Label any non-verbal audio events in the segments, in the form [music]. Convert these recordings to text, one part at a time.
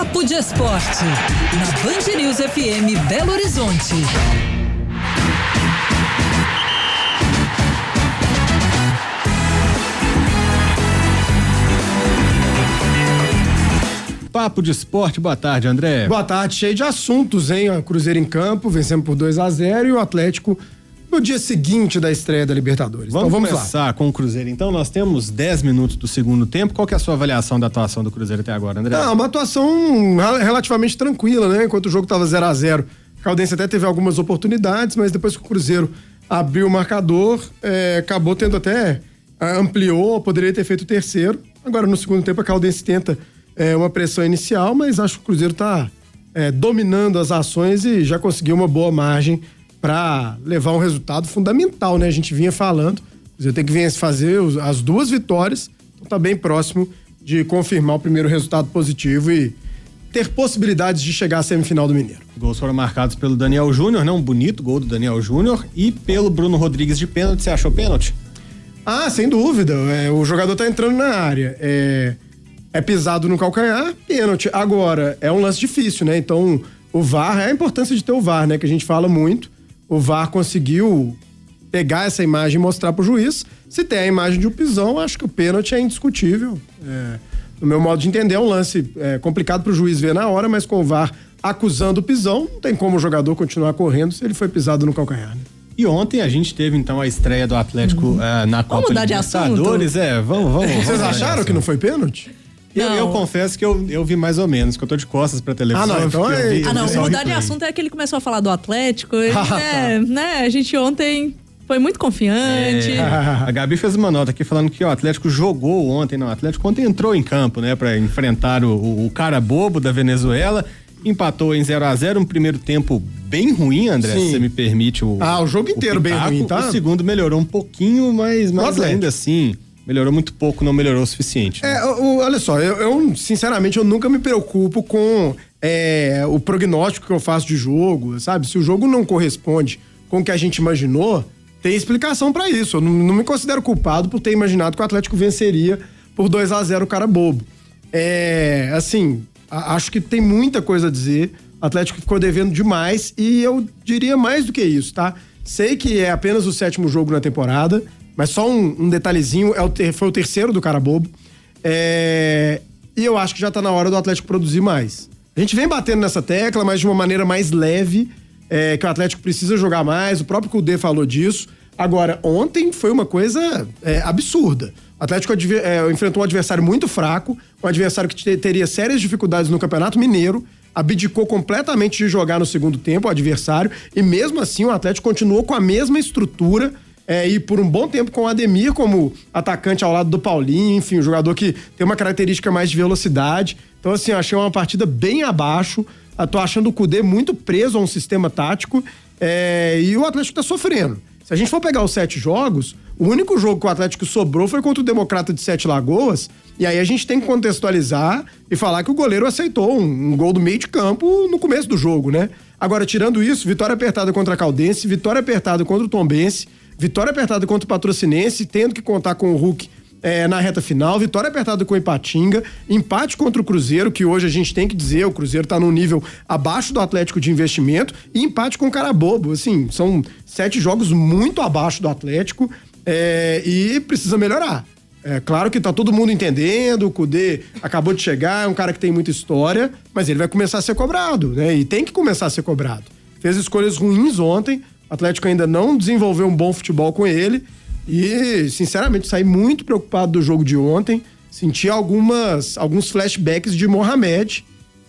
Papo de Esporte, na Band News FM Belo Horizonte. Papo de Esporte, boa tarde, André. Boa tarde, cheio de assuntos, hein? O Cruzeiro em campo, vencemos por 2 a 0 e o Atlético no dia seguinte da estreia da Libertadores. Vamos, então, vamos começar lá. com o Cruzeiro. Então, nós temos 10 minutos do segundo tempo. Qual que é a sua avaliação da atuação do Cruzeiro até agora, André? Ah, uma atuação relativamente tranquila, né? Enquanto o jogo estava 0 a 0 A Caldense até teve algumas oportunidades, mas depois que o Cruzeiro abriu o marcador, é, acabou tendo até ah, ampliou, poderia ter feito o terceiro. Agora, no segundo tempo, a Caldense tenta é, uma pressão inicial, mas acho que o Cruzeiro está é, dominando as ações e já conseguiu uma boa margem para levar um resultado fundamental, né? A gente vinha falando, Cruzeiro tem que fazer as duas vitórias, então tá bem próximo de confirmar o primeiro resultado positivo e ter possibilidades de chegar à semifinal do Mineiro. Gols foram marcados pelo Daniel Júnior, né? Um bonito gol do Daniel Júnior e pelo Bruno Rodrigues de pênalti. Você achou pênalti? Ah, sem dúvida. É, o jogador tá entrando na área. É, é pisado no calcanhar, pênalti. Agora, é um lance difícil, né? Então, o VAR, é a importância de ter o VAR, né? Que a gente fala muito. O VAR conseguiu pegar essa imagem e mostrar pro juiz. Se tem a imagem de um pisão, acho que o pênalti é indiscutível. É, no meu modo de entender, é um lance é, complicado pro juiz ver na hora, mas com o VAR acusando o pisão, não tem como o jogador continuar correndo se ele foi pisado no calcanhar, né? E ontem a gente teve então a estreia do Atlético uhum. uh, na Copa Libertadores. É, vamos, vamos. Vocês acharam que não foi pênalti? Eu, eu, confesso que eu, eu vi mais ou menos, que eu tô de costas pra televisão. Ah, não, então é... vi, ah, não, mudar de assunto é que ele começou a falar do Atlético. [laughs] Ele, ah, né, tá. né, a gente ontem foi muito confiante. É, [laughs] a Gabi fez uma nota aqui falando que o Atlético jogou ontem, não, o Atlético ontem entrou em campo, né, para enfrentar o, o, cara bobo da Venezuela, empatou em 0 a 0 um primeiro tempo bem ruim, André, Sim. se você me permite o Ah, o jogo inteiro o bem ruim, tá? O segundo melhorou um pouquinho, mas, mas ainda assim melhorou muito pouco, não melhorou o suficiente. Né? É, o, olha só, eu, eu, sinceramente eu nunca me preocupo com é, o prognóstico que eu faço de jogo, sabe? Se o jogo não corresponde com o que a gente imaginou, tem explicação para isso. Eu não, não, me considero culpado por ter imaginado que o Atlético venceria por 2 a 0 o cara bobo. É, assim, a, acho que tem muita coisa a dizer. O Atlético ficou devendo demais e eu diria mais do que isso, tá? Sei que é apenas o sétimo jogo na temporada, mas só um, um detalhezinho, é o foi o terceiro do cara bobo. É, e eu acho que já tá na hora do Atlético produzir mais. A gente vem batendo nessa tecla, mas de uma maneira mais leve, é, que o Atlético precisa jogar mais, o próprio Cudê falou disso. Agora, ontem foi uma coisa é, absurda. O Atlético é, enfrentou um adversário muito fraco, um adversário que teria sérias dificuldades no Campeonato Mineiro, abdicou completamente de jogar no segundo tempo o adversário, e mesmo assim o Atlético continuou com a mesma estrutura é, e por um bom tempo com o Ademir como atacante ao lado do Paulinho, enfim, um jogador que tem uma característica mais de velocidade. Então, assim, achei uma partida bem abaixo. Eu tô achando o Cudê muito preso a um sistema tático é, e o Atlético tá sofrendo. Se a gente for pegar os sete jogos, o único jogo que o Atlético sobrou foi contra o Democrata de Sete Lagoas. E aí a gente tem que contextualizar e falar que o goleiro aceitou um, um gol do meio de campo no começo do jogo, né? Agora, tirando isso, vitória apertada contra a Caldense, vitória apertada contra o Tombense. Vitória apertada contra o Patrocinense, tendo que contar com o Hulk é, na reta final, vitória apertada com o Ipatinga, empate contra o Cruzeiro, que hoje a gente tem que dizer, o Cruzeiro está num nível abaixo do Atlético de investimento, e empate com o Carabobo. Assim, são sete jogos muito abaixo do Atlético é, e precisa melhorar. É claro que tá todo mundo entendendo, o Cudê acabou de chegar, é um cara que tem muita história, mas ele vai começar a ser cobrado, né? E tem que começar a ser cobrado. Fez escolhas ruins ontem, o Atlético ainda não desenvolveu um bom futebol com ele. E, sinceramente, saí muito preocupado do jogo de ontem. Senti algumas, alguns flashbacks de Mohamed.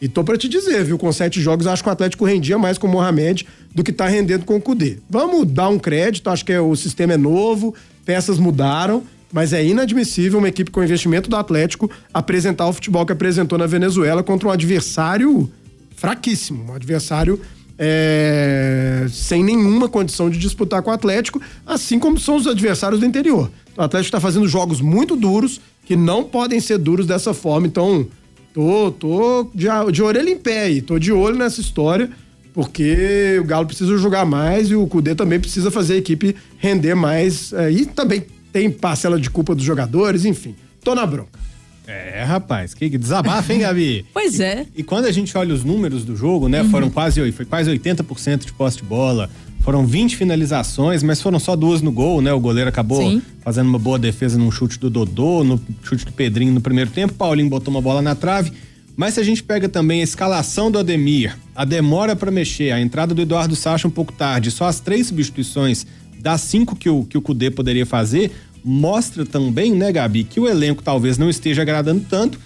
E tô para te dizer, viu? Com sete jogos, acho que o Atlético rendia mais com o Mohamed do que tá rendendo com o Cudê. Vamos dar um crédito, acho que é, o sistema é novo, peças mudaram, mas é inadmissível uma equipe com investimento do Atlético apresentar o futebol que apresentou na Venezuela contra um adversário fraquíssimo, um adversário é, sem nenhuma condição de disputar com o Atlético, assim como são os adversários do interior. O Atlético está fazendo jogos muito duros, que não podem ser duros dessa forma. Então, tô, tô de, de orelha em pé aí, tô de olho nessa história, porque o Galo precisa jogar mais e o Cudê também precisa fazer a equipe render mais. É, e também tem parcela de culpa dos jogadores, enfim. Tô na bronca. É, rapaz, que desabafa, hein, Gabi? [laughs] pois é. E, e, quando a gente olha os números do jogo, né, uhum. foram quase, foi quase 80% de posse de bola, foram 20 finalizações, mas foram só duas no gol, né? O goleiro acabou Sim. fazendo uma boa defesa num chute do Dodô, no chute do Pedrinho no primeiro tempo, Paulinho botou uma bola na trave. Mas se a gente pega também a escalação do Ademir, a demora para mexer, a entrada do Eduardo Sacha um pouco tarde, só as três substituições das cinco que o, que o Cudê poderia fazer, mostra também, né, Gabi, que o elenco talvez não esteja agradando tanto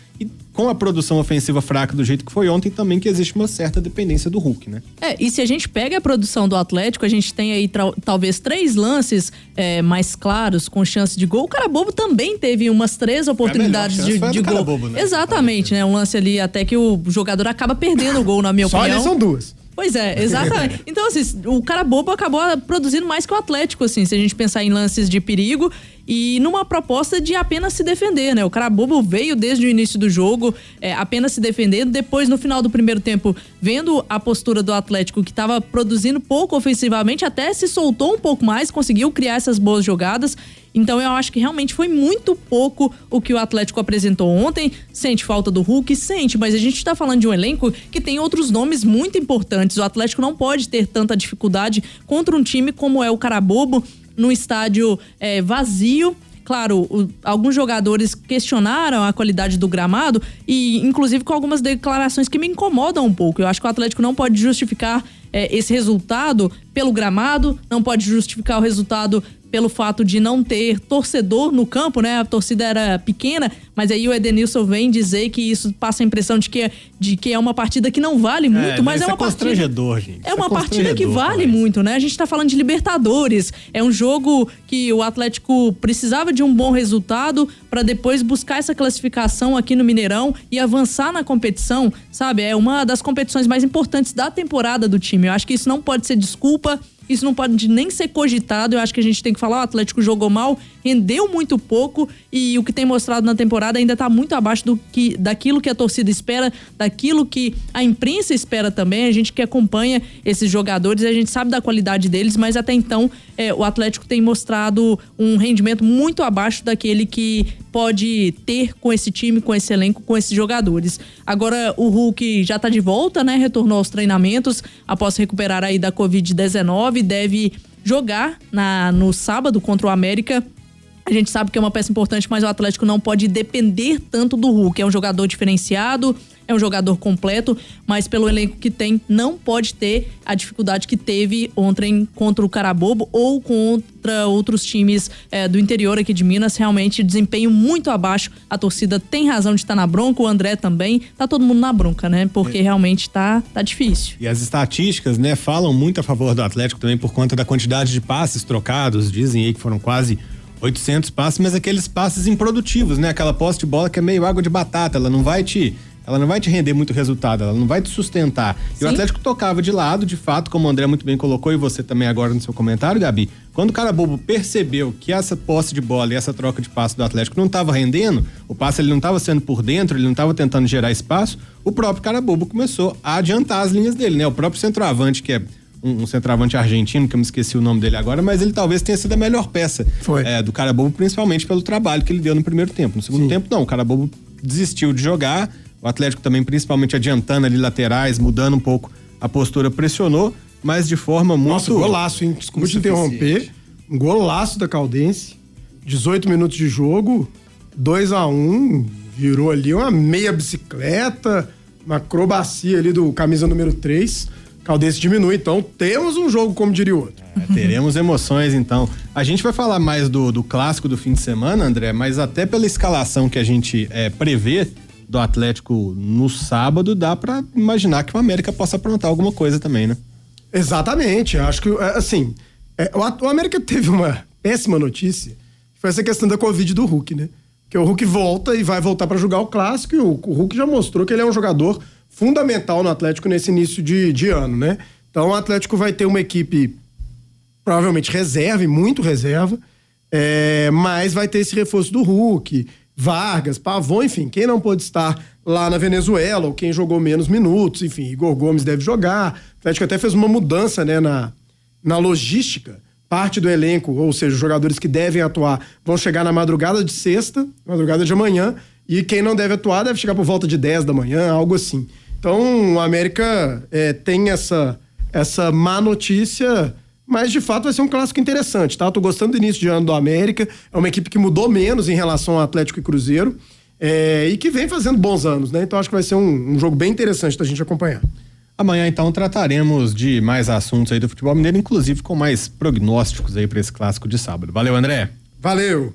com a produção ofensiva fraca do jeito que foi ontem, também que existe uma certa dependência do Hulk, né? É, e se a gente pega a produção do Atlético, a gente tem aí talvez três lances é, mais claros, com chance de gol. O Carabobo também teve umas três oportunidades de, de gol. Carabobo, né? Exatamente, né? Um lance ali até que o jogador acaba perdendo o gol, na minha Só opinião. Só são duas. Pois é, exatamente. [laughs] Então, assim, o cara bobo acabou produzindo mais que o Atlético, assim, se a gente pensar em lances de perigo e numa proposta de apenas se defender, né? O cara bobo veio desde o início do jogo é, apenas se defendendo, depois no final do primeiro tempo, vendo a postura do Atlético que estava produzindo pouco ofensivamente, até se soltou um pouco mais, conseguiu criar essas boas jogadas então eu acho que realmente foi muito pouco o que o Atlético apresentou ontem. Sente falta do Hulk? Sente, mas a gente está falando de um elenco que tem outros nomes muito importantes. O Atlético não pode ter tanta dificuldade contra um time como é o Carabobo, no estádio é, vazio claro, o, alguns jogadores questionaram a qualidade do gramado e, inclusive, com algumas declarações que me incomodam um pouco. Eu acho que o Atlético não pode justificar é, esse resultado pelo gramado, não pode justificar o resultado pelo fato de não ter torcedor no campo, né? A torcida era pequena, mas aí o Edenilson vem dizer que isso passa a impressão de que, é, de que é uma partida que não vale é, muito, é, mas é uma é constrangedor, gente. É uma é partida que vale muito, né? A gente tá falando de Libertadores, é um jogo que o Atlético precisava de um bom resultado para depois buscar essa classificação aqui no Mineirão e avançar na competição, sabe? É uma das competições mais importantes da temporada do time. Eu acho que isso não pode ser desculpa isso não pode nem ser cogitado. Eu acho que a gente tem que falar: o Atlético jogou mal, rendeu muito pouco e o que tem mostrado na temporada ainda está muito abaixo do que, daquilo que a torcida espera, daquilo que a imprensa espera também. A gente que acompanha esses jogadores, a gente sabe da qualidade deles, mas até então é, o Atlético tem mostrado um rendimento muito abaixo daquele que pode ter com esse time, com esse elenco, com esses jogadores. Agora o Hulk já está de volta, né? Retornou aos treinamentos após recuperar aí da Covid-19, deve jogar na, no sábado contra o América a gente sabe que é uma peça importante, mas o Atlético não pode depender tanto do Hulk. É um jogador diferenciado, é um jogador completo, mas pelo elenco que tem, não pode ter a dificuldade que teve ontem contra o Carabobo ou contra outros times é, do interior aqui de Minas. Realmente, desempenho muito abaixo. A torcida tem razão de estar na bronca, o André também. Tá todo mundo na bronca, né? Porque é. realmente tá, tá difícil. E as estatísticas, né, falam muito a favor do Atlético também por conta da quantidade de passes trocados. Dizem aí que foram quase 800 passes, mas aqueles passes improdutivos, né? Aquela posse de bola que é meio água de batata, ela não vai te ela não vai te render muito resultado, ela não vai te sustentar. Sim. E o Atlético tocava de lado, de fato, como o André muito bem colocou e você também agora no seu comentário, Gabi. Quando o cara bobo percebeu que essa posse de bola e essa troca de passe do Atlético não estava rendendo, o passe ele não estava sendo por dentro, ele não estava tentando gerar espaço, o próprio cara bobo começou a adiantar as linhas dele, né? O próprio centroavante que é um, um, centroavante argentino, que eu me esqueci o nome dele agora, mas ele talvez tenha sido a melhor peça é, do cara bobo, principalmente pelo trabalho que ele deu no primeiro tempo. No segundo Sim. tempo, não, o cara bobo desistiu de jogar, o Atlético também, principalmente adiantando ali laterais, mudando um pouco a postura, pressionou, mas de forma muito. Nossa, golaço, hein? Desculpa te interromper. Um golaço da Caldense. 18 minutos de jogo, 2 a 1 um, virou ali uma meia bicicleta, uma acrobacia ali do camisa número 3. Caldense diminui, então temos um jogo, como diria o outro. É, teremos emoções, então. A gente vai falar mais do, do clássico do fim de semana, André, mas até pela escalação que a gente é, prevê do Atlético no sábado, dá para imaginar que o América possa aprontar alguma coisa também, né? Exatamente. Acho que, é, assim, é, o, o América [laughs] teve uma péssima notícia, que foi essa questão da Covid do Hulk, né? Que o Hulk volta e vai voltar para jogar o clássico e o, o Hulk já mostrou que ele é um jogador fundamental no Atlético nesse início de, de ano, né? Então o Atlético vai ter uma equipe provavelmente reserva, e muito reserva, é, mas vai ter esse reforço do Hulk, Vargas, Pavon, enfim, quem não pôde estar lá na Venezuela, ou quem jogou menos minutos, enfim, Igor Gomes deve jogar. O Atlético até fez uma mudança né, na, na logística. Parte do elenco, ou seja, os jogadores que devem atuar, vão chegar na madrugada de sexta, madrugada de amanhã, E quem não deve atuar deve chegar por volta de 10 da manhã, algo assim. Então, o América é, tem essa, essa má notícia, mas de fato vai ser um clássico interessante, tá? Tô gostando do início de ano do América. É uma equipe que mudou menos em relação ao Atlético e Cruzeiro. É, e que vem fazendo bons anos, né? Então acho que vai ser um, um jogo bem interessante da gente acompanhar. Amanhã, então, trataremos de mais assuntos aí do futebol mineiro, inclusive com mais prognósticos aí para esse clássico de sábado. Valeu, André. Valeu!